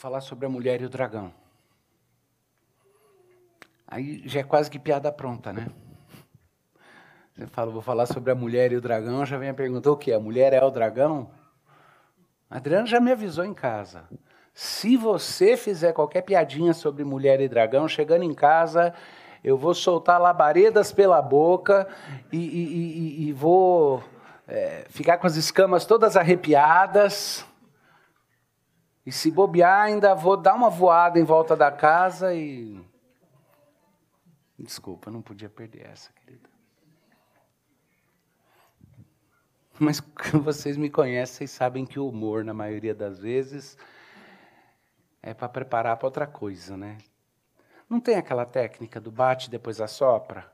falar sobre a mulher e o dragão. Aí já é quase que piada pronta, né? Você fala, vou falar sobre a mulher e o dragão, já vem a pergunta, o que? A mulher é o dragão? A Adriana já me avisou em casa. Se você fizer qualquer piadinha sobre mulher e dragão, chegando em casa, eu vou soltar labaredas pela boca e, e, e, e vou é, ficar com as escamas todas arrepiadas. E se bobear, ainda vou dar uma voada em volta da casa e. Desculpa, não podia perder essa, querida. Mas vocês me conhecem, vocês sabem que o humor, na maioria das vezes, é para preparar para outra coisa, né? Não tem aquela técnica do bate e depois assopra?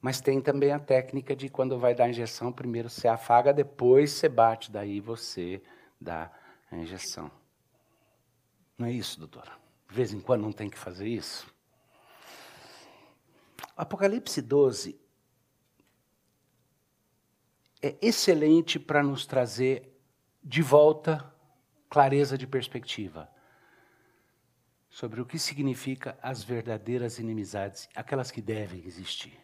Mas tem também a técnica de quando vai dar a injeção, primeiro você afaga, depois você bate, daí você dá a injeção. Não é isso, doutora? De vez em quando não tem que fazer isso? Apocalipse 12 é excelente para nos trazer de volta clareza de perspectiva sobre o que significa as verdadeiras inimizades, aquelas que devem existir.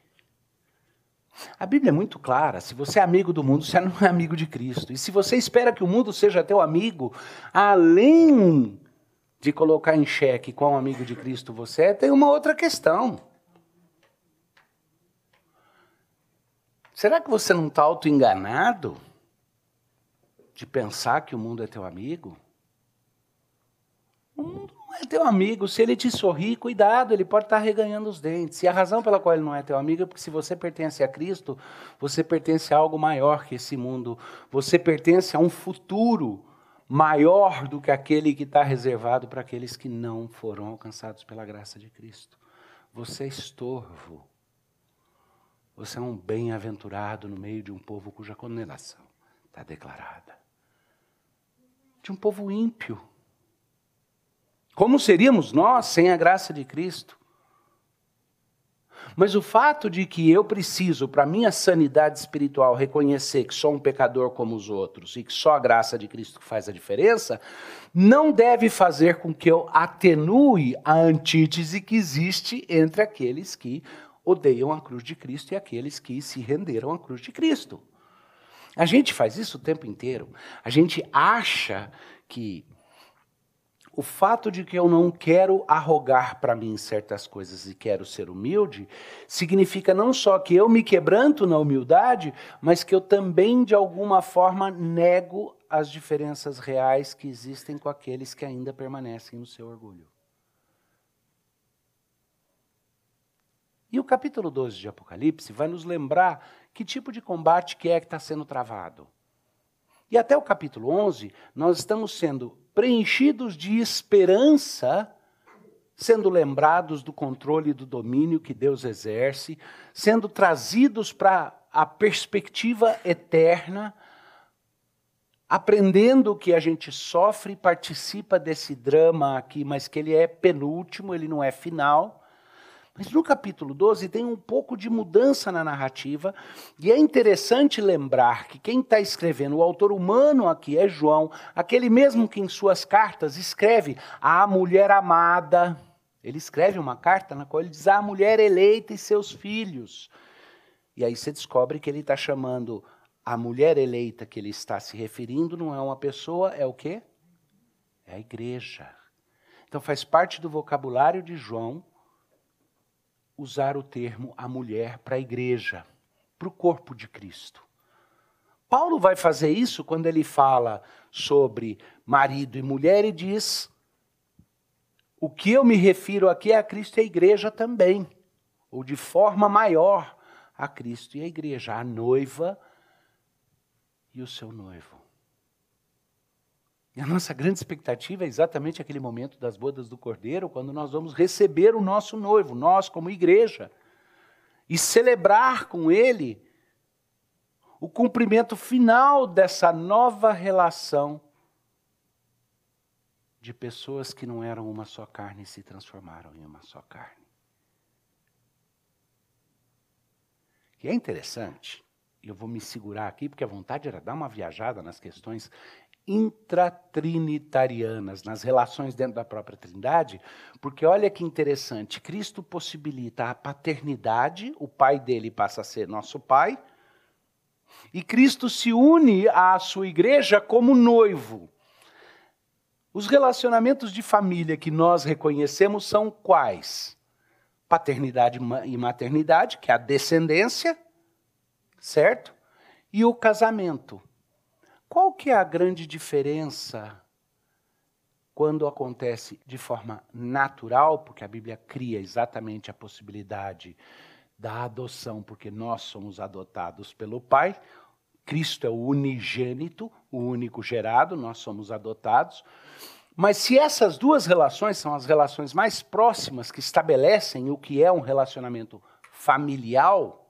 A Bíblia é muito clara: se você é amigo do mundo, você não é amigo de Cristo. E se você espera que o mundo seja teu amigo, além de colocar em xeque qual amigo de Cristo você é, tem uma outra questão. Será que você não está auto-enganado de pensar que o mundo é teu amigo? O mundo é teu amigo. Se ele te sorrir, cuidado, ele pode estar reganhando os dentes. E a razão pela qual ele não é teu amigo é porque se você pertence a Cristo, você pertence a algo maior que esse mundo. Você pertence a um futuro maior do que aquele que está reservado para aqueles que não foram alcançados pela graça de Cristo. Você é estorvo. Você é um bem-aventurado no meio de um povo cuja condenação está declarada. De um povo ímpio. Como seríamos nós sem a graça de Cristo? Mas o fato de que eu preciso, para minha sanidade espiritual, reconhecer que sou um pecador como os outros e que só a graça de Cristo faz a diferença, não deve fazer com que eu atenue a antítese que existe entre aqueles que odeiam a cruz de Cristo e aqueles que se renderam à cruz de Cristo. A gente faz isso o tempo inteiro. A gente acha que o fato de que eu não quero arrogar para mim certas coisas e quero ser humilde, significa não só que eu me quebranto na humildade, mas que eu também, de alguma forma, nego as diferenças reais que existem com aqueles que ainda permanecem no seu orgulho. E o capítulo 12 de Apocalipse vai nos lembrar que tipo de combate que é que está sendo travado. E até o capítulo 11, nós estamos sendo preenchidos de esperança, sendo lembrados do controle e do domínio que Deus exerce, sendo trazidos para a perspectiva eterna, aprendendo que a gente sofre e participa desse drama aqui, mas que ele é penúltimo, ele não é final. Mas no capítulo 12 tem um pouco de mudança na narrativa, e é interessante lembrar que quem está escrevendo, o autor humano aqui é João, aquele mesmo que em suas cartas escreve a mulher amada. Ele escreve uma carta na qual ele diz a mulher eleita e seus filhos. E aí você descobre que ele está chamando a mulher eleita que ele está se referindo, não é uma pessoa, é o quê? É a igreja. Então faz parte do vocabulário de João usar o termo a mulher para a igreja, para o corpo de Cristo. Paulo vai fazer isso quando ele fala sobre marido e mulher e diz: o que eu me refiro aqui é a Cristo e a igreja também, ou de forma maior a Cristo e a igreja, a noiva e o seu noivo. E a nossa grande expectativa é exatamente aquele momento das bodas do Cordeiro, quando nós vamos receber o nosso noivo, nós como igreja, e celebrar com ele o cumprimento final dessa nova relação de pessoas que não eram uma só carne e se transformaram em uma só carne. E é interessante, eu vou me segurar aqui, porque a vontade era dar uma viajada nas questões intratrinitarianas, nas relações dentro da própria Trindade, porque olha que interessante, Cristo possibilita a paternidade, o pai dele passa a ser nosso pai, e Cristo se une à sua igreja como noivo. Os relacionamentos de família que nós reconhecemos são quais? Paternidade e maternidade, que é a descendência, certo? E o casamento. Qual que é a grande diferença quando acontece de forma natural, porque a Bíblia cria exatamente a possibilidade da adoção, porque nós somos adotados pelo Pai. Cristo é o unigênito, o único gerado, nós somos adotados. Mas se essas duas relações são as relações mais próximas que estabelecem o que é um relacionamento familiar,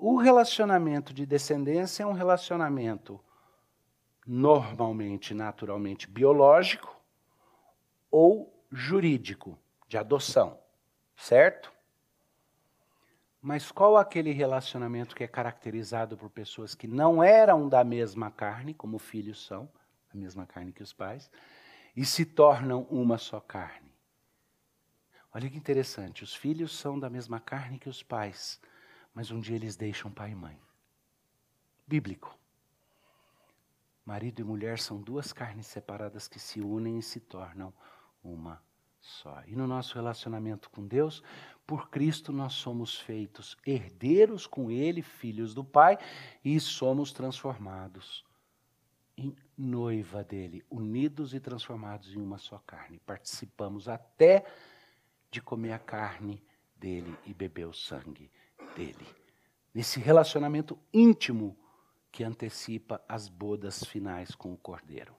o relacionamento de descendência é um relacionamento normalmente, naturalmente biológico ou jurídico de adoção, certo? Mas qual aquele relacionamento que é caracterizado por pessoas que não eram da mesma carne, como filhos são, a mesma carne que os pais, e se tornam uma só carne? Olha que interessante, os filhos são da mesma carne que os pais, mas um dia eles deixam pai e mãe. Bíblico. Marido e mulher são duas carnes separadas que se unem e se tornam uma só. E no nosso relacionamento com Deus, por Cristo nós somos feitos herdeiros com Ele, filhos do Pai, e somos transformados em noiva dele, unidos e transformados em uma só carne. Participamos até de comer a carne dele e beber o sangue dele. Nesse relacionamento íntimo que antecipa as bodas finais com o Cordeiro.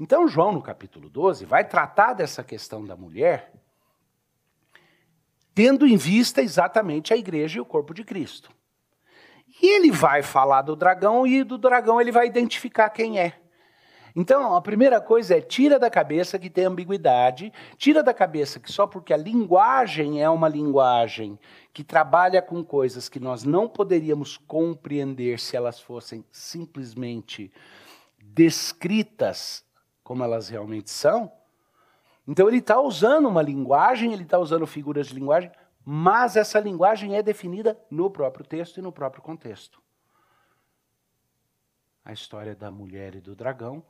Então, João, no capítulo 12, vai tratar dessa questão da mulher, tendo em vista exatamente a igreja e o corpo de Cristo. E ele vai falar do dragão, e do dragão ele vai identificar quem é. Então, a primeira coisa é tira da cabeça que tem ambiguidade, tira da cabeça que só porque a linguagem é uma linguagem que trabalha com coisas que nós não poderíamos compreender se elas fossem simplesmente descritas como elas realmente são. Então ele está usando uma linguagem, ele está usando figuras de linguagem, mas essa linguagem é definida no próprio texto e no próprio contexto. A história da mulher e do dragão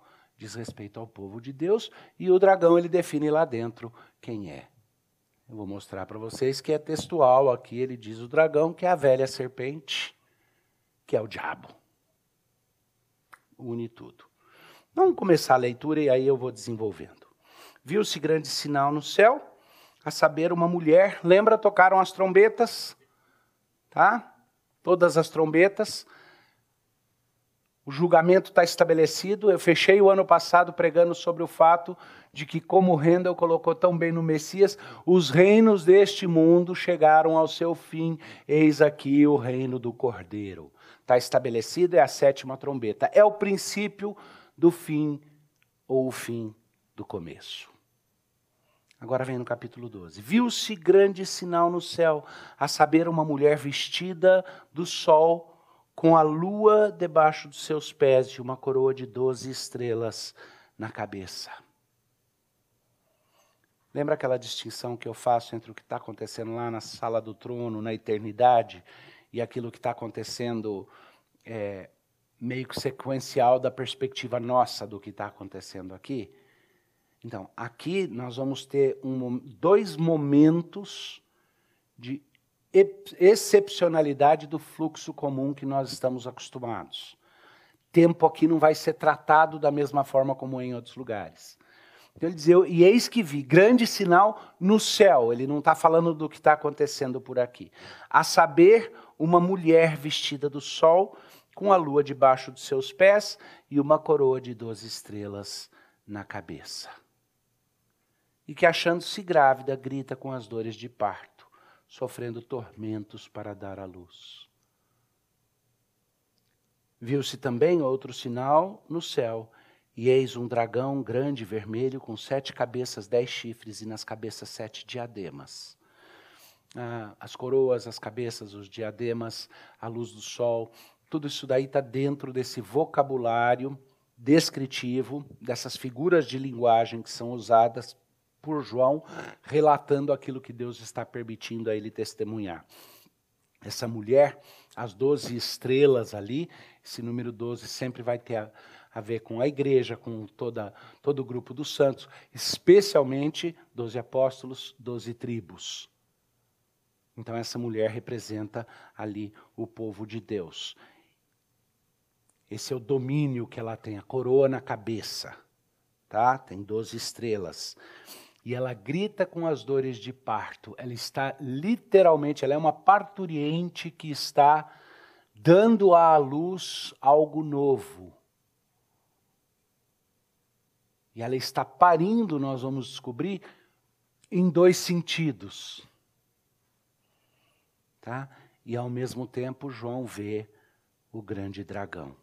diz respeito ao povo de Deus e o dragão ele define lá dentro quem é. Eu vou mostrar para vocês que é textual aqui, ele diz o dragão que é a velha serpente, que é o diabo. Une tudo. Vamos começar a leitura e aí eu vou desenvolvendo. Viu-se grande sinal no céu, a saber, uma mulher. Lembra, tocaram as trombetas? Tá? Todas as trombetas. O julgamento está estabelecido. Eu fechei o ano passado pregando sobre o fato de que, como Rendel colocou tão bem no Messias, os reinos deste mundo chegaram ao seu fim. Eis aqui o reino do Cordeiro. Está estabelecido, é a sétima trombeta. É o princípio do fim ou o fim do começo. Agora vem no capítulo 12. Viu-se grande sinal no céu, a saber, uma mulher vestida do sol, com a lua debaixo dos seus pés e uma coroa de doze estrelas na cabeça. Lembra aquela distinção que eu faço entre o que está acontecendo lá na sala do trono, na eternidade, e aquilo que está acontecendo é, meio que sequencial da perspectiva nossa do que está acontecendo aqui. Então, aqui nós vamos ter um, dois momentos de excepcionalidade do fluxo comum que nós estamos acostumados. Tempo aqui não vai ser tratado da mesma forma como em outros lugares. Então ele diz, e eis que vi grande sinal no céu. Ele não está falando do que está acontecendo por aqui. A saber, uma mulher vestida do sol com a lua debaixo dos seus pés e uma coroa de doze estrelas na cabeça. E que, achando-se grávida, grita com as dores de parto, sofrendo tormentos para dar à luz. Viu-se também outro sinal no céu, e eis um dragão grande vermelho com sete cabeças, dez chifres, e nas cabeças sete diademas. Ah, as coroas, as cabeças, os diademas, a luz do sol, Tudo isso daí está dentro desse vocabulário descritivo, dessas figuras de linguagem que são usadas por João, relatando aquilo que Deus está permitindo a ele testemunhar. Essa mulher, as doze estrelas ali, esse número 12 sempre vai ter a, a ver com a igreja, com toda, todo o grupo dos santos, especialmente doze apóstolos, doze tribos. Então, essa mulher representa ali o povo de Deus. Esse é o domínio que ela tem, a coroa na cabeça. Tá? Tem 12 estrelas. E ela grita com as dores de parto. Ela está literalmente, ela é uma parturiente que está dando à luz algo novo. E ela está parindo, nós vamos descobrir, em dois sentidos. Tá? E ao mesmo tempo, João vê o grande dragão.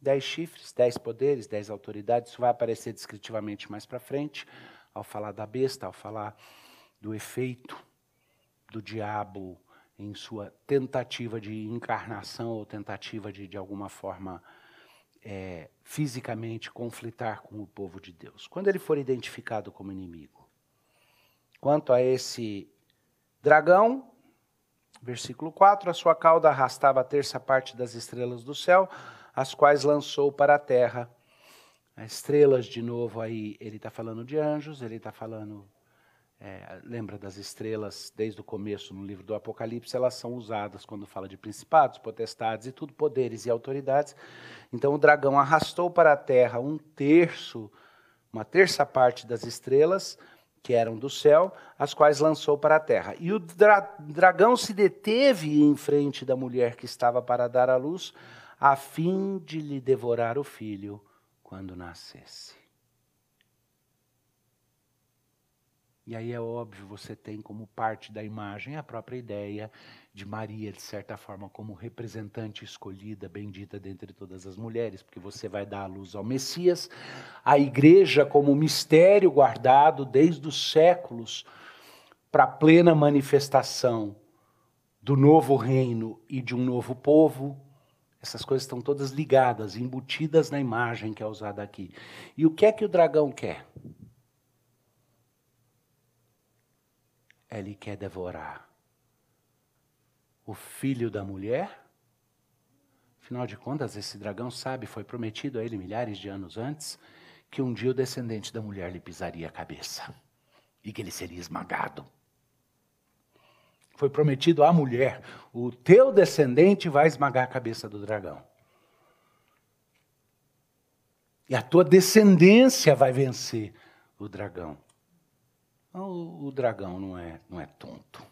Dez chifres, dez poderes, dez autoridades, isso vai aparecer descritivamente mais para frente, ao falar da besta, ao falar do efeito do diabo em sua tentativa de encarnação ou tentativa de, de alguma forma, é, fisicamente conflitar com o povo de Deus. Quando ele for identificado como inimigo. Quanto a esse dragão, versículo 4: a sua cauda arrastava a terça parte das estrelas do céu as quais lançou para a terra. As estrelas, de novo, aí ele está falando de anjos, ele está falando. É, lembra das estrelas desde o começo no livro do Apocalipse, elas são usadas quando fala de principados, potestades e tudo, poderes e autoridades. Então o dragão arrastou para a terra um terço, uma terça parte das estrelas que eram do céu, as quais lançou para a terra. E o dra dragão se deteve em frente da mulher que estava para dar à luz, a fim de lhe devorar o filho quando nascesse. E aí é óbvio, você tem como parte da imagem a própria ideia de Maria, de certa forma, como representante escolhida, bendita dentre todas as mulheres, porque você vai dar a luz ao Messias, a igreja como mistério guardado desde os séculos para a plena manifestação do novo reino e de um novo povo, essas coisas estão todas ligadas, embutidas na imagem que é usada aqui. E o que é que o dragão quer? Ele quer devorar o filho da mulher. Afinal de contas, esse dragão sabe, foi prometido a ele milhares de anos antes, que um dia o descendente da mulher lhe pisaria a cabeça e que ele seria esmagado. Foi prometido à mulher: o teu descendente vai esmagar a cabeça do dragão. E a tua descendência vai vencer o dragão. O, o dragão não é, não é tonto.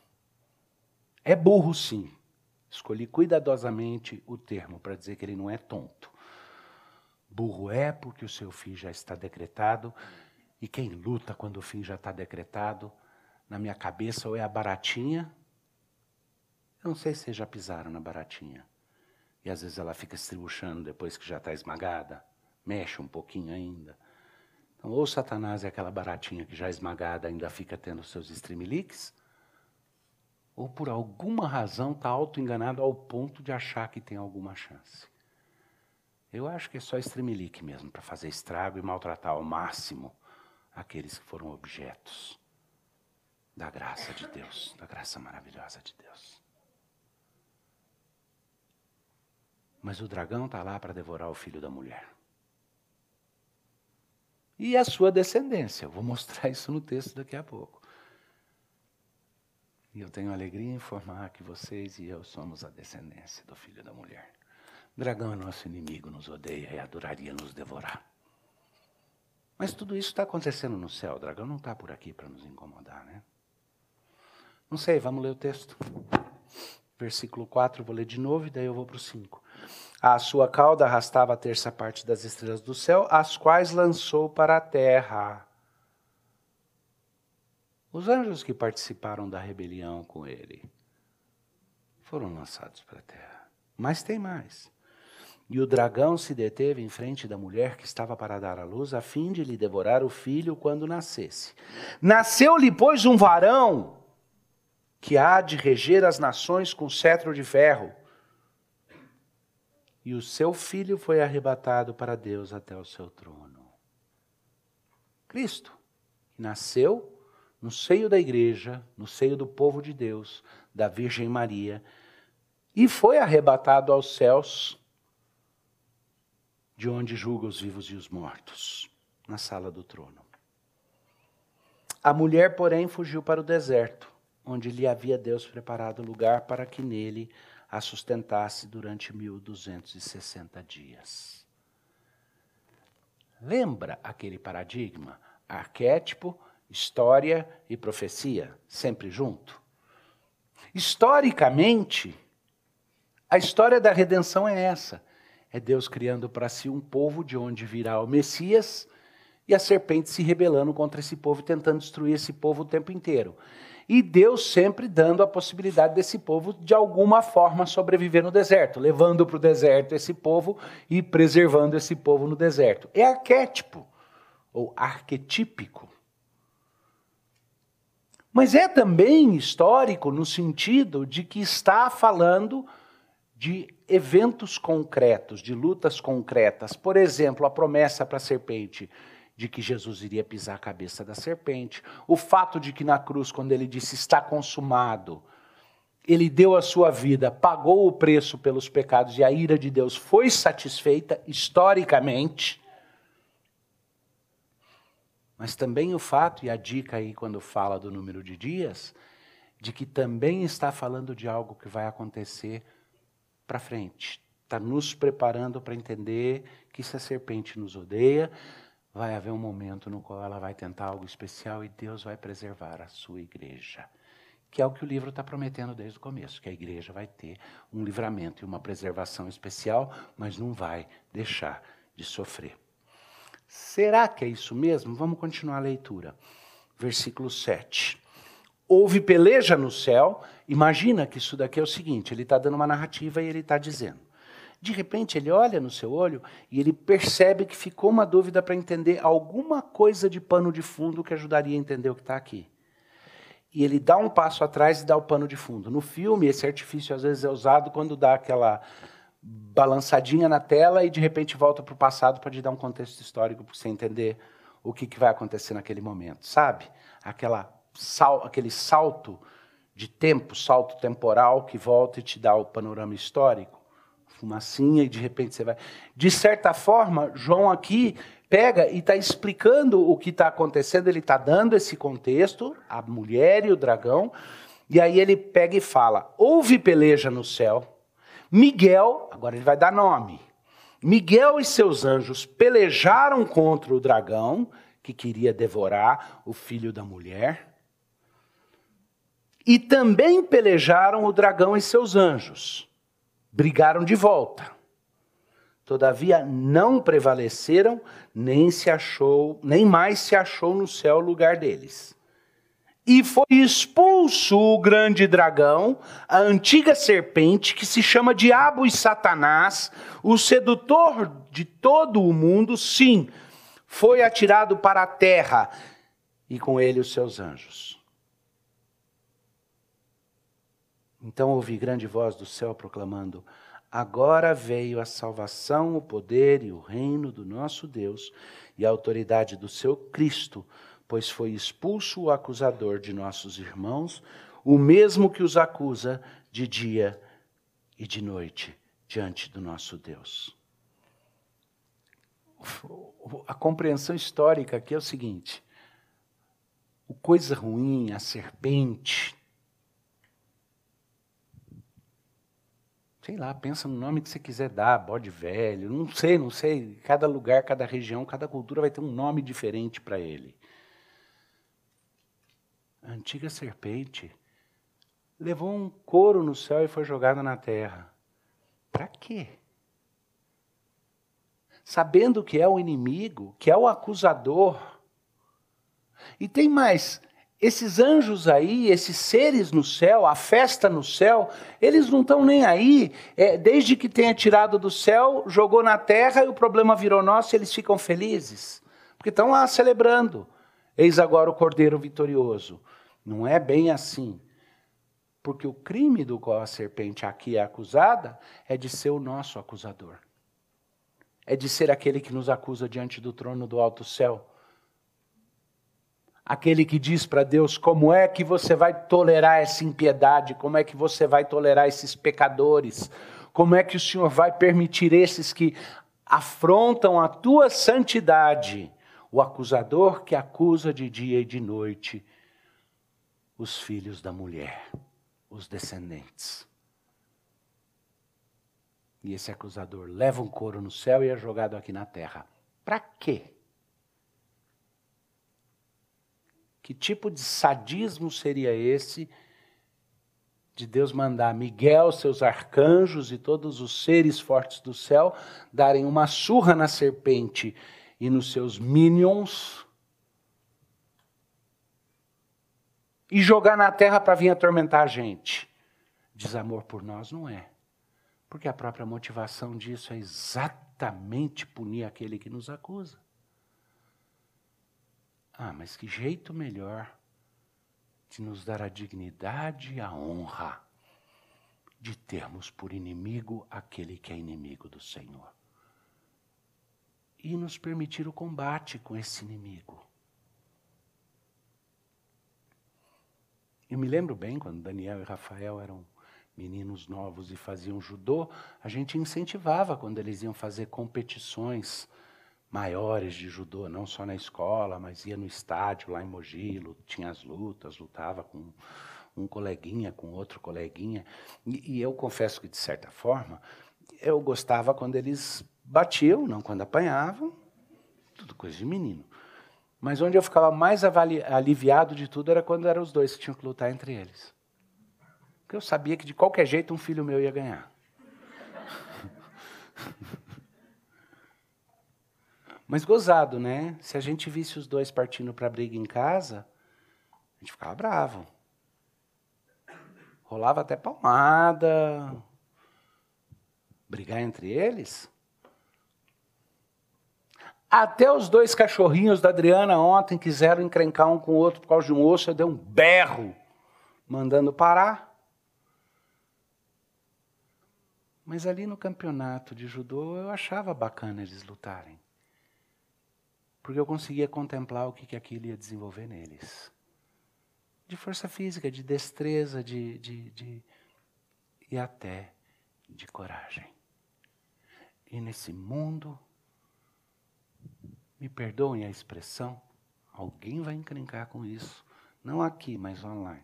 É burro, sim. Escolhi cuidadosamente o termo para dizer que ele não é tonto. Burro é porque o seu fim já está decretado, e quem luta quando o fim já está decretado, na minha cabeça, ou é a baratinha, eu não sei se vocês já pisaram na baratinha. E às vezes ela fica estribuchando depois que já está esmagada. Mexe um pouquinho ainda. Então, ou Satanás é aquela baratinha que já esmagada ainda fica tendo seus streamlix, ou por alguma razão está auto-enganado ao ponto de achar que tem alguma chance. Eu acho que é só streamlick mesmo, para fazer estrago e maltratar ao máximo aqueles que foram objetos da graça de Deus, da graça maravilhosa de Deus. Mas o dragão está lá para devorar o filho da mulher. E a sua descendência. Vou mostrar isso no texto daqui a pouco. E eu tenho alegria em informar que vocês e eu somos a descendência do filho da mulher. O dragão é nosso inimigo, nos odeia e adoraria nos devorar. Mas tudo isso está acontecendo no céu. O dragão não está por aqui para nos incomodar, né? Não sei, vamos ler o texto. Versículo 4, vou ler de novo e daí eu vou para o 5. A sua cauda arrastava a terça parte das estrelas do céu, as quais lançou para a terra. Os anjos que participaram da rebelião com ele foram lançados para a terra. Mas tem mais. E o dragão se deteve em frente da mulher que estava para dar à luz, a fim de lhe devorar o filho quando nascesse. Nasceu-lhe, pois, um varão que há de reger as nações com cetro de ferro. E o seu filho foi arrebatado para Deus até o seu trono. Cristo, que nasceu no seio da igreja, no seio do povo de Deus, da Virgem Maria, e foi arrebatado aos céus, de onde julga os vivos e os mortos, na sala do trono. A mulher, porém, fugiu para o deserto, onde lhe havia Deus preparado lugar para que nele a sustentasse durante 1260 dias. Lembra aquele paradigma? Arquétipo, história e profecia, sempre junto? Historicamente, a história da redenção é essa: é Deus criando para si um povo de onde virá o Messias e a serpente se rebelando contra esse povo, tentando destruir esse povo o tempo inteiro. E Deus sempre dando a possibilidade desse povo, de alguma forma, sobreviver no deserto, levando para o deserto esse povo e preservando esse povo no deserto. É arquétipo, ou arquetípico. Mas é também histórico no sentido de que está falando de eventos concretos, de lutas concretas. Por exemplo, a promessa para a serpente de que Jesus iria pisar a cabeça da serpente, o fato de que na cruz, quando ele disse está consumado, ele deu a sua vida, pagou o preço pelos pecados e a ira de Deus foi satisfeita historicamente. Mas também o fato, e a dica aí quando fala do número de dias, de que também está falando de algo que vai acontecer para frente. Está nos preparando para entender que se a serpente nos odeia, vai haver um momento no qual ela vai tentar algo especial e Deus vai preservar a sua igreja. Que é o que o livro está prometendo desde o começo, que a igreja vai ter um livramento e uma preservação especial, mas não vai deixar de sofrer. Será que é isso mesmo? Vamos continuar a leitura. Versículo 7. Houve peleja no céu. Imagina que isso daqui é o seguinte: ele está dando uma narrativa e ele está dizendo. De repente, ele olha no seu olho e ele percebe que ficou uma dúvida para entender alguma coisa de pano de fundo que ajudaria a entender o que está aqui. E ele dá um passo atrás e dá o pano de fundo. No filme, esse artifício às vezes é usado quando dá aquela balançadinha na tela e de repente volta para o passado para te dar um contexto histórico para você entender o que, que vai acontecer naquele momento, sabe? Aquela sal, aquele salto de tempo, salto temporal que volta e te dá o panorama histórico fumacinha e de repente você vai. De certa forma, João aqui pega e está explicando o que está acontecendo, ele está dando esse contexto, a mulher e o dragão, e aí ele pega e fala: houve peleja no céu, Miguel, agora ele vai dar nome. Miguel e seus anjos pelejaram contra o dragão que queria devorar o filho da mulher. E também pelejaram o dragão e seus anjos brigaram de volta. Todavia não prevaleceram, nem se achou, nem mais se achou no céu lugar deles. E foi expulso o grande dragão, a antiga serpente, que se chama Diabo e Satanás, o sedutor de todo o mundo, sim, foi atirado para a terra, e com ele os seus anjos. Então ouvi grande voz do céu proclamando: Agora veio a salvação, o poder e o reino do nosso Deus e a autoridade do seu Cristo, pois foi expulso o acusador de nossos irmãos, o mesmo que os acusa de dia e de noite diante do nosso Deus. A compreensão histórica aqui é o seguinte: o coisa ruim, a serpente, sei lá, pensa no nome que você quiser dar, bode velho, não sei, não sei. Cada lugar, cada região, cada cultura vai ter um nome diferente para ele. A antiga serpente levou um couro no céu e foi jogada na terra. Para quê? Sabendo que é o inimigo, que é o acusador. E tem mais, esses anjos aí, esses seres no céu, a festa no céu, eles não estão nem aí. É, desde que tenha tirado do céu, jogou na terra e o problema virou nosso, eles ficam felizes. Porque estão lá celebrando. Eis agora o Cordeiro vitorioso. Não é bem assim. Porque o crime do qual a serpente aqui é acusada é de ser o nosso acusador. É de ser aquele que nos acusa diante do trono do alto céu. Aquele que diz para Deus como é que você vai tolerar essa impiedade, como é que você vai tolerar esses pecadores, como é que o Senhor vai permitir esses que afrontam a tua santidade, o acusador que acusa de dia e de noite os filhos da mulher os descendentes. E esse acusador leva um couro no céu e é jogado aqui na terra. Para quê? Que tipo de sadismo seria esse de Deus mandar Miguel, seus arcanjos e todos os seres fortes do céu darem uma surra na serpente e nos seus minions e jogar na terra para vir atormentar a gente. Desamor por nós não é. Porque a própria motivação disso é exatamente punir aquele que nos acusa. Ah, mas que jeito melhor de nos dar a dignidade e a honra de termos por inimigo aquele que é inimigo do Senhor. E nos permitir o combate com esse inimigo. Eu me lembro bem quando Daniel e Rafael eram meninos novos e faziam judô, a gente incentivava quando eles iam fazer competições maiores de judô, não só na escola, mas ia no estádio lá em Mogi, tinha as lutas, lutava com um coleguinha, com outro coleguinha. E, e eu confesso que, de certa forma, eu gostava quando eles batiam, não quando apanhavam, tudo coisa de menino. Mas onde eu ficava mais aliviado de tudo era quando eram os dois que tinham que lutar entre eles. Porque eu sabia que de qualquer jeito um filho meu ia ganhar. Mas gozado, né? Se a gente visse os dois partindo para briga em casa, a gente ficava bravo. Rolava até palmada. Brigar entre eles? Até os dois cachorrinhos da Adriana ontem quiseram encrencar um com o outro por causa de um osso, eu dei um berro, mandando parar. Mas ali no campeonato de judô eu achava bacana eles lutarem. Porque eu conseguia contemplar o que, que aquilo ia desenvolver neles. De força física, de destreza, de, de, de e até de coragem. E nesse mundo me perdoem a expressão, alguém vai encrencar com isso. Não aqui, mas online.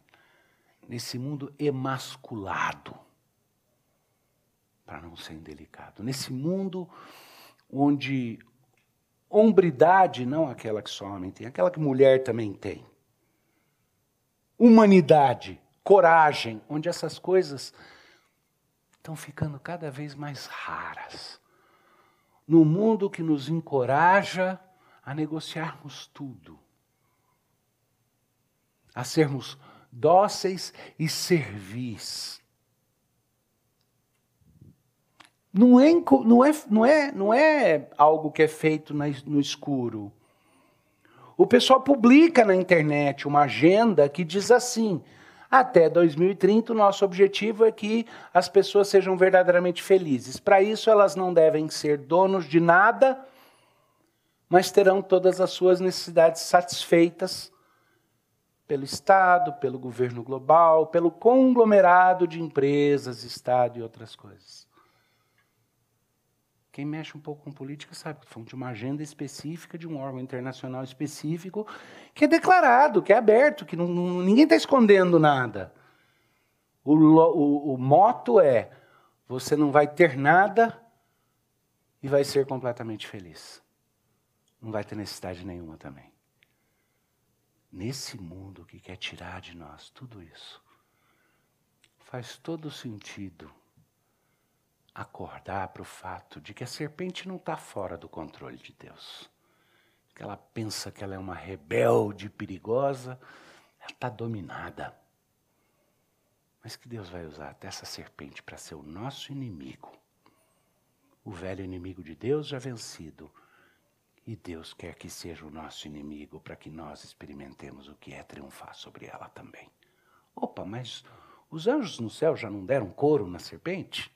Nesse mundo emasculado, para não ser indelicado. Nesse mundo onde hombridade, não aquela que só homem tem, aquela que mulher também tem. Humanidade, coragem, onde essas coisas estão ficando cada vez mais raras. No mundo que nos encoraja a negociarmos tudo, a sermos dóceis e servis. Não é, não, é, não, é, não é algo que é feito no escuro. O pessoal publica na internet uma agenda que diz assim: até 2030, o nosso objetivo é que as pessoas sejam verdadeiramente felizes. Para isso, elas não devem ser donos de nada mas terão todas as suas necessidades satisfeitas pelo Estado, pelo governo global, pelo conglomerado de empresas, Estado e outras coisas. Quem mexe um pouco com política sabe que falando de uma agenda específica, de um órgão internacional específico, que é declarado, que é aberto, que não, não, ninguém está escondendo nada. O, o, o moto é: você não vai ter nada e vai ser completamente feliz não vai ter necessidade nenhuma também. Nesse mundo que quer tirar de nós tudo isso, faz todo sentido acordar para o fato de que a serpente não está fora do controle de Deus. Que ela pensa que ela é uma rebelde perigosa, ela está dominada. Mas que Deus vai usar até essa serpente para ser o nosso inimigo. O velho inimigo de Deus já vencido e Deus quer que seja o nosso inimigo para que nós experimentemos o que é triunfar sobre ela também. Opa, mas Os anjos no céu já não deram couro na serpente?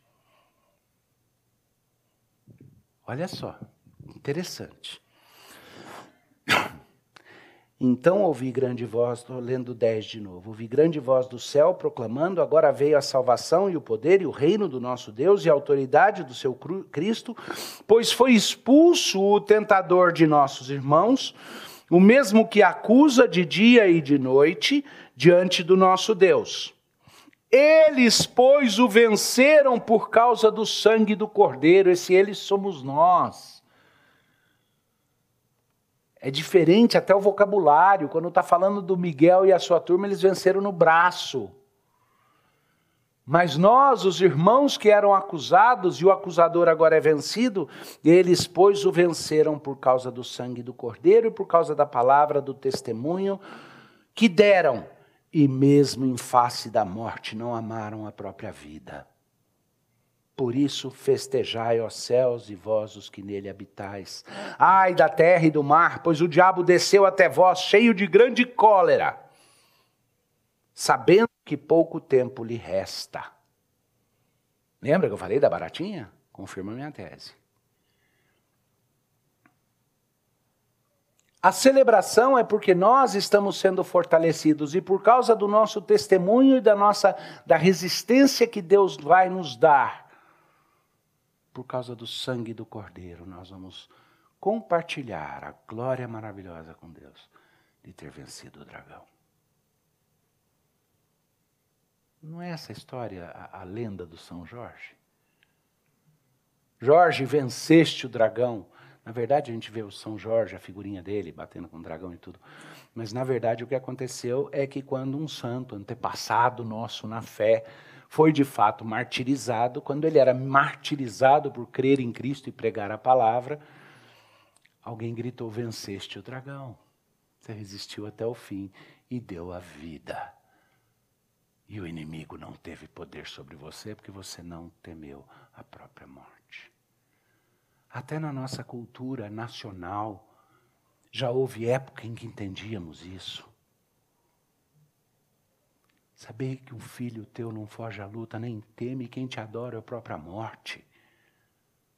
Olha só, interessante. Então ouvi grande voz, estou lendo 10 de novo. Ouvi grande voz do céu proclamando: Agora veio a salvação e o poder e o reino do nosso Deus e a autoridade do seu Cristo, pois foi expulso o tentador de nossos irmãos, o mesmo que acusa de dia e de noite diante do nosso Deus. Eles, pois, o venceram por causa do sangue do Cordeiro, esse eles somos nós. É diferente até o vocabulário. Quando está falando do Miguel e a sua turma, eles venceram no braço. Mas nós, os irmãos que eram acusados, e o acusador agora é vencido, eles, pois, o venceram por causa do sangue do Cordeiro e por causa da palavra do testemunho que deram, e mesmo em face da morte não amaram a própria vida. Por isso festejai, ó céus, e vós os que nele habitais. Ai da terra e do mar, pois o diabo desceu até vós, cheio de grande cólera, sabendo que pouco tempo lhe resta. Lembra que eu falei da baratinha? Confirma minha tese. A celebração é porque nós estamos sendo fortalecidos e por causa do nosso testemunho e da nossa da resistência que Deus vai nos dar por causa do sangue do Cordeiro, nós vamos compartilhar a glória maravilhosa com Deus de ter vencido o dragão. Não é essa história a, a lenda do São Jorge? Jorge, venceste o dragão. Na verdade, a gente vê o São Jorge, a figurinha dele, batendo com o dragão e tudo. Mas, na verdade, o que aconteceu é que quando um santo, antepassado nosso na fé, foi de fato martirizado, quando ele era martirizado por crer em Cristo e pregar a palavra, alguém gritou: Venceste o dragão. Você resistiu até o fim e deu a vida. E o inimigo não teve poder sobre você porque você não temeu a própria morte. Até na nossa cultura nacional, já houve época em que entendíamos isso. Saber que um filho teu não foge à luta, nem teme quem te adora é a própria morte.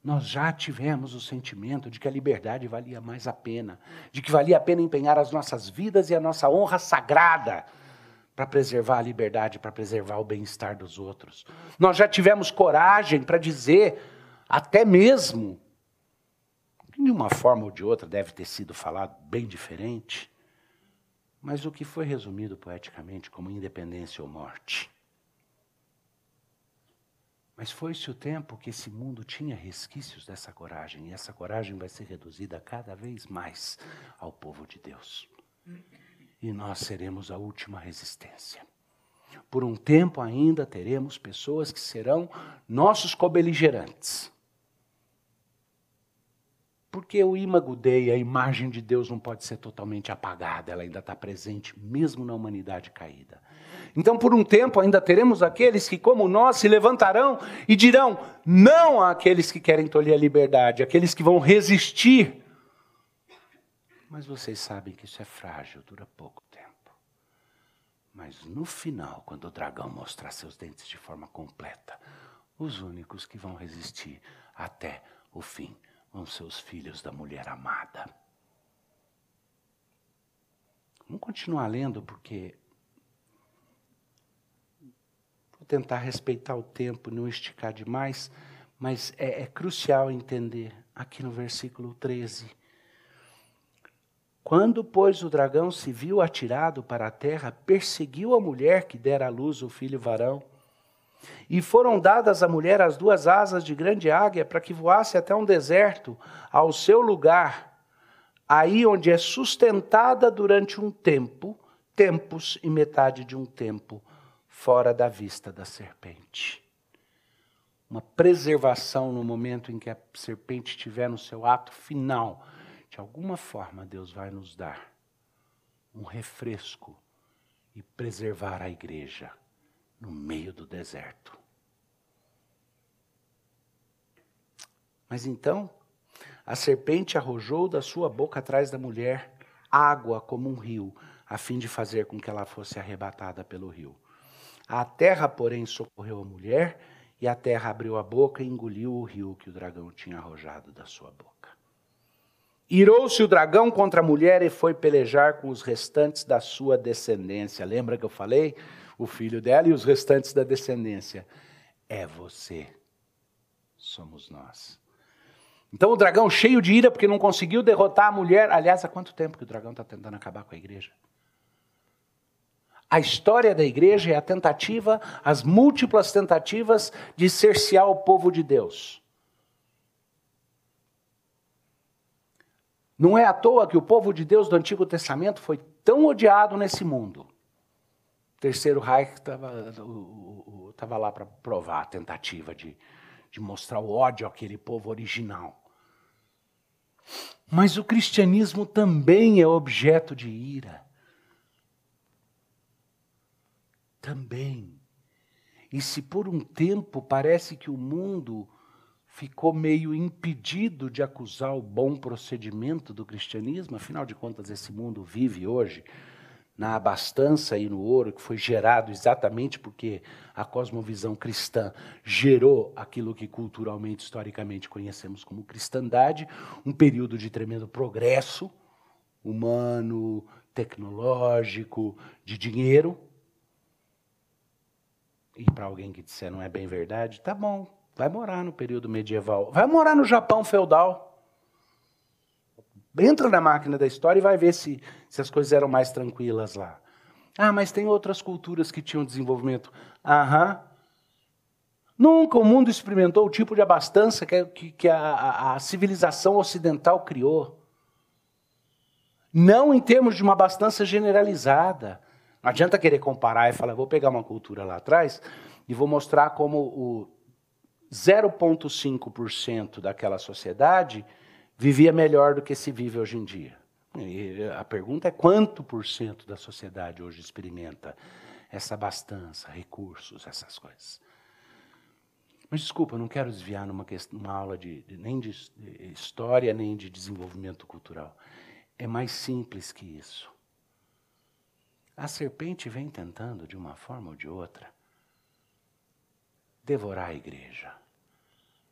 Nós já tivemos o sentimento de que a liberdade valia mais a pena, de que valia a pena empenhar as nossas vidas e a nossa honra sagrada para preservar a liberdade, para preservar o bem-estar dos outros. Nós já tivemos coragem para dizer, até mesmo, de uma forma ou de outra deve ter sido falado bem diferente, mas o que foi resumido poeticamente como independência ou morte. Mas foi-se o tempo que esse mundo tinha resquícios dessa coragem, e essa coragem vai ser reduzida cada vez mais ao povo de Deus. E nós seremos a última resistência. Por um tempo ainda teremos pessoas que serão nossos cobeligerantes porque o imago Dei, a imagem de Deus, não pode ser totalmente apagada, ela ainda está presente, mesmo na humanidade caída. Então, por um tempo, ainda teremos aqueles que, como nós, se levantarão e dirão não àqueles que querem tolher a liberdade, aqueles que vão resistir. Mas vocês sabem que isso é frágil, dura pouco tempo. Mas no final, quando o dragão mostrar seus dentes de forma completa, os únicos que vão resistir até o fim com seus filhos da mulher amada. Vamos continuar lendo, porque vou tentar respeitar o tempo, não esticar demais, mas é, é crucial entender aqui no versículo 13. Quando, pois, o dragão se viu atirado para a terra, perseguiu a mulher que dera à luz o filho varão e foram dadas à mulher as duas asas de grande águia para que voasse até um deserto, ao seu lugar, aí onde é sustentada durante um tempo, tempos e metade de um tempo, fora da vista da serpente. Uma preservação no momento em que a serpente estiver no seu ato final. De alguma forma, Deus vai nos dar um refresco e preservar a igreja no meio do deserto. Mas então, a serpente arrojou da sua boca atrás da mulher água como um rio, a fim de fazer com que ela fosse arrebatada pelo rio. A terra, porém, socorreu a mulher, e a terra abriu a boca e engoliu o rio que o dragão tinha arrojado da sua boca. Irou-se o dragão contra a mulher e foi pelejar com os restantes da sua descendência. Lembra que eu falei? O filho dela e os restantes da descendência. É você. Somos nós. Então o dragão, cheio de ira, porque não conseguiu derrotar a mulher. Aliás, há quanto tempo que o dragão está tentando acabar com a igreja? A história da igreja é a tentativa, as múltiplas tentativas de cercear o povo de Deus. Não é à toa que o povo de Deus do Antigo Testamento foi tão odiado nesse mundo. Terceiro Reich estava lá para provar a tentativa de, de mostrar o ódio àquele povo original. Mas o cristianismo também é objeto de ira. também. E se por um tempo parece que o mundo ficou meio impedido de acusar o bom procedimento do cristianismo, afinal de contas, esse mundo vive hoje na abastança e no ouro, que foi gerado exatamente porque a cosmovisão cristã gerou aquilo que culturalmente, historicamente conhecemos como cristandade, um período de tremendo progresso humano, tecnológico, de dinheiro. E para alguém que disser não é bem verdade, tá bom, vai morar no período medieval, vai morar no Japão feudal. Entra na máquina da história e vai ver se, se as coisas eram mais tranquilas lá. Ah, mas tem outras culturas que tinham desenvolvimento. Aham. Nunca o mundo experimentou o tipo de abastança que, que, que a, a, a civilização ocidental criou. Não em termos de uma abastança generalizada. Não adianta querer comparar e falar, vou pegar uma cultura lá atrás e vou mostrar como o 0,5% daquela sociedade vivia melhor do que se vive hoje em dia. E a pergunta é quanto por cento da sociedade hoje experimenta essa abastança, recursos, essas coisas. Mas desculpa, não quero desviar numa, questão, aula de, de, nem de história, nem de desenvolvimento cultural. É mais simples que isso. A serpente vem tentando, de uma forma ou de outra, devorar a igreja.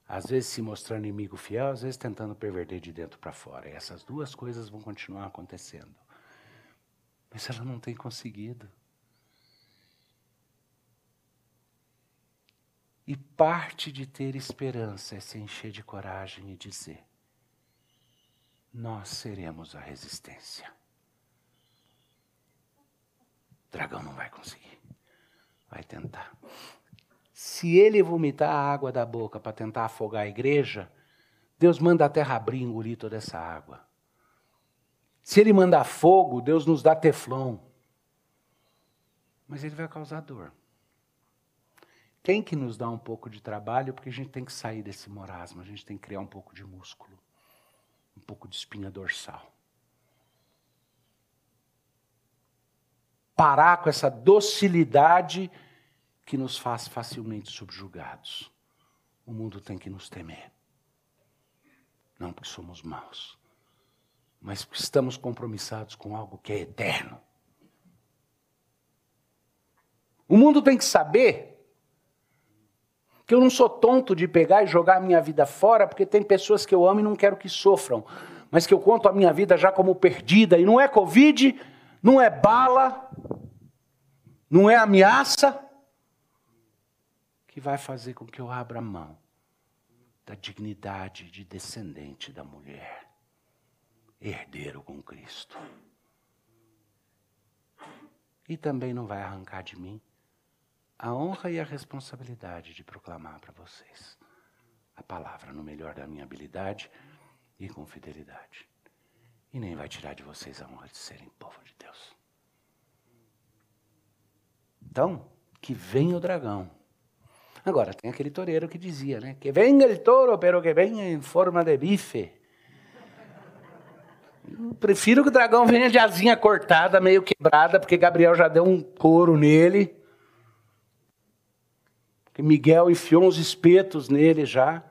Às vezes se mostrando inimigo fiel, às vezes tentando perverter de dentro para fora. E essas duas coisas vão continuar acontecendo. Mas ela não tem conseguido. E parte de ter esperança é se encher de coragem e dizer: Nós seremos a resistência dragão não vai conseguir. Vai tentar. Se ele vomitar a água da boca para tentar afogar a igreja, Deus manda a terra abrir e engolir toda essa água. Se ele mandar fogo, Deus nos dá teflon. Mas ele vai causar dor. Tem que nos dar um pouco de trabalho, porque a gente tem que sair desse morasmo, a gente tem que criar um pouco de músculo, um pouco de espinha dorsal. parar com essa docilidade que nos faz facilmente subjugados. O mundo tem que nos temer. Não porque somos maus, mas porque estamos compromissados com algo que é eterno. O mundo tem que saber que eu não sou tonto de pegar e jogar a minha vida fora, porque tem pessoas que eu amo e não quero que sofram, mas que eu conto a minha vida já como perdida, e não é Covid, não é bala, não é ameaça que vai fazer com que eu abra mão da dignidade de descendente da mulher, herdeiro com Cristo. E também não vai arrancar de mim a honra e a responsabilidade de proclamar para vocês a palavra no melhor da minha habilidade e com fidelidade e nem vai tirar de vocês a honra de serem povo de Deus. Então, que venha o dragão. Agora, tem aquele toureiro que dizia, né? Que venha o touro, pero que venha em forma de bife. Eu prefiro que o dragão venha de asinha cortada, meio quebrada, porque Gabriel já deu um couro nele. Porque Miguel enfiou uns espetos nele já.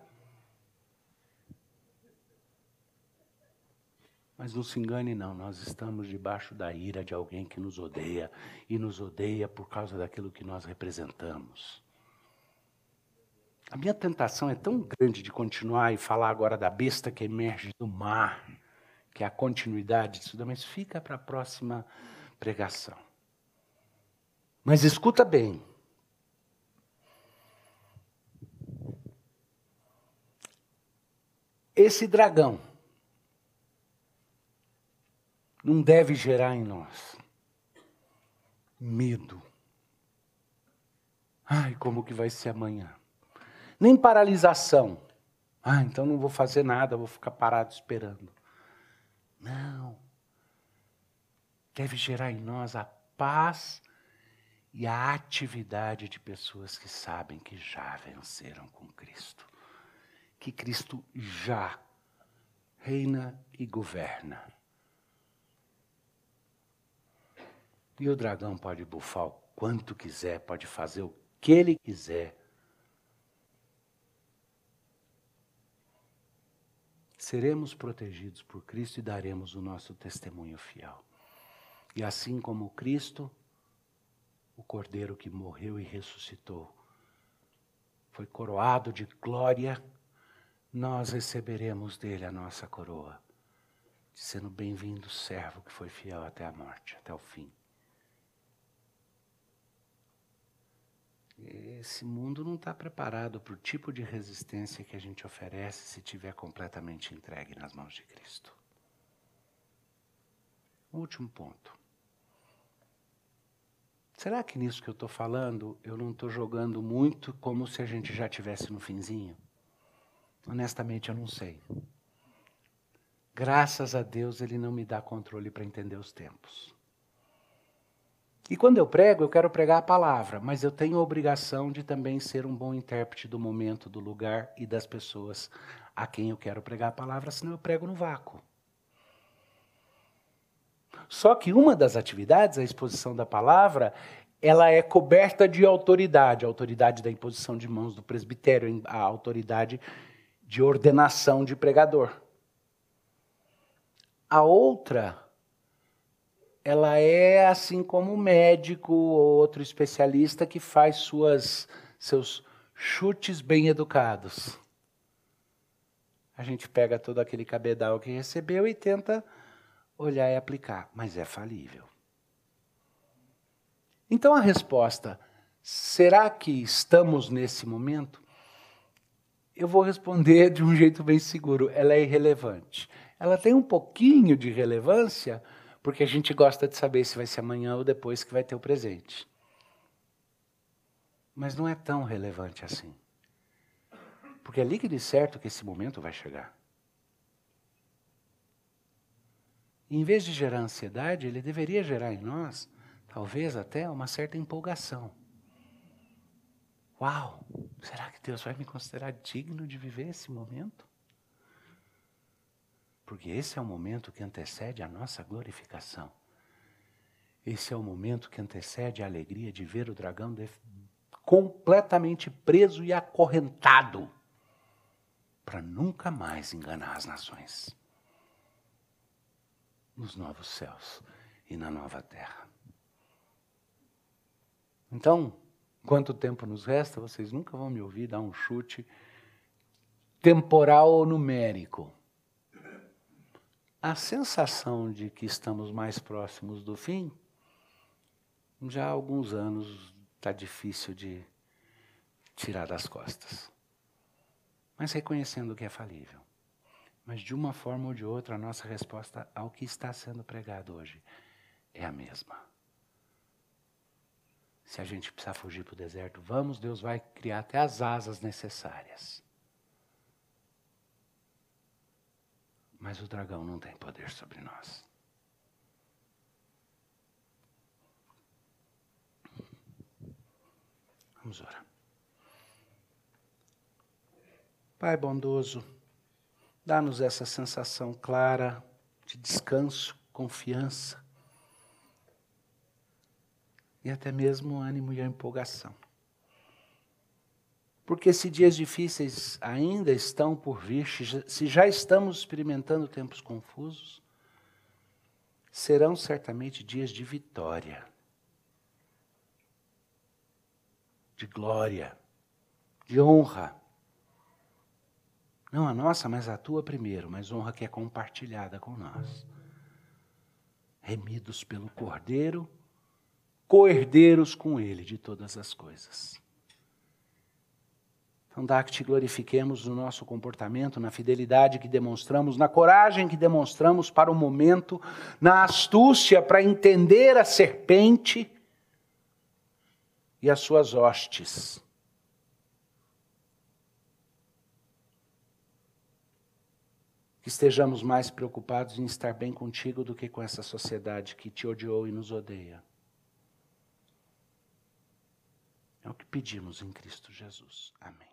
Mas não se engane, não, nós estamos debaixo da ira de alguém que nos odeia, e nos odeia por causa daquilo que nós representamos. A minha tentação é tão grande de continuar e falar agora da besta que emerge do mar, que é a continuidade disso, mas fica para a próxima pregação. Mas escuta bem. Esse dragão não deve gerar em nós medo. Ai, como que vai ser amanhã? Nem paralisação. Ah, então não vou fazer nada, vou ficar parado esperando. Não. Deve gerar em nós a paz e a atividade de pessoas que sabem que já venceram com Cristo. Que Cristo já reina e governa. E o dragão pode bufar o quanto quiser, pode fazer o que ele quiser. Seremos protegidos por Cristo e daremos o nosso testemunho fiel. E assim como Cristo, o Cordeiro que morreu e ressuscitou, foi coroado de glória, nós receberemos dele a nossa coroa, dizendo: Bem-vindo, servo que foi fiel até a morte, até o fim. Esse mundo não está preparado para o tipo de resistência que a gente oferece se tiver completamente entregue nas mãos de Cristo. Último ponto. Será que nisso que eu estou falando eu não estou jogando muito como se a gente já tivesse no finzinho? Honestamente, eu não sei. Graças a Deus, Ele não me dá controle para entender os tempos. E quando eu prego, eu quero pregar a palavra, mas eu tenho a obrigação de também ser um bom intérprete do momento, do lugar e das pessoas a quem eu quero pregar a palavra, senão eu prego no vácuo. Só que uma das atividades, a exposição da palavra, ela é coberta de autoridade, a autoridade da imposição de mãos do presbitério, a autoridade de ordenação de pregador. A outra ela é assim como o médico ou outro especialista que faz suas, seus chutes bem educados. A gente pega todo aquele cabedal que recebeu e tenta olhar e aplicar, mas é falível. Então a resposta, será que estamos nesse momento? Eu vou responder de um jeito bem seguro, ela é irrelevante. Ela tem um pouquinho de relevância porque a gente gosta de saber se vai ser amanhã ou depois que vai ter o presente. Mas não é tão relevante assim. Porque é líquido e certo que esse momento vai chegar. E em vez de gerar ansiedade, ele deveria gerar em nós, talvez até uma certa empolgação. Uau! Será que Deus vai me considerar digno de viver esse momento? Porque esse é o momento que antecede a nossa glorificação. Esse é o momento que antecede a alegria de ver o dragão completamente preso e acorrentado para nunca mais enganar as nações. Nos novos céus e na nova terra. Então, quanto tempo nos resta? Vocês nunca vão me ouvir dar um chute temporal ou numérico a sensação de que estamos mais próximos do fim, já há alguns anos está difícil de tirar das costas. Mas reconhecendo que é falível. Mas de uma forma ou de outra, a nossa resposta ao que está sendo pregado hoje é a mesma. Se a gente precisar fugir para o deserto, vamos, Deus vai criar até as asas necessárias. Mas o dragão não tem poder sobre nós. Vamos orar. Pai bondoso, dá-nos essa sensação clara de descanso, confiança e até mesmo ânimo e empolgação. Porque se dias difíceis ainda estão por vir, se já estamos experimentando tempos confusos, serão certamente dias de vitória, de glória, de honra. Não a nossa, mas a tua primeiro, mas honra que é compartilhada com nós. Remidos pelo Cordeiro, coerdeiros com Ele de todas as coisas. Então, dá que te glorifiquemos no nosso comportamento, na fidelidade que demonstramos, na coragem que demonstramos para o momento, na astúcia para entender a serpente e as suas hostes. Que estejamos mais preocupados em estar bem contigo do que com essa sociedade que te odiou e nos odeia. É o que pedimos em Cristo Jesus. Amém.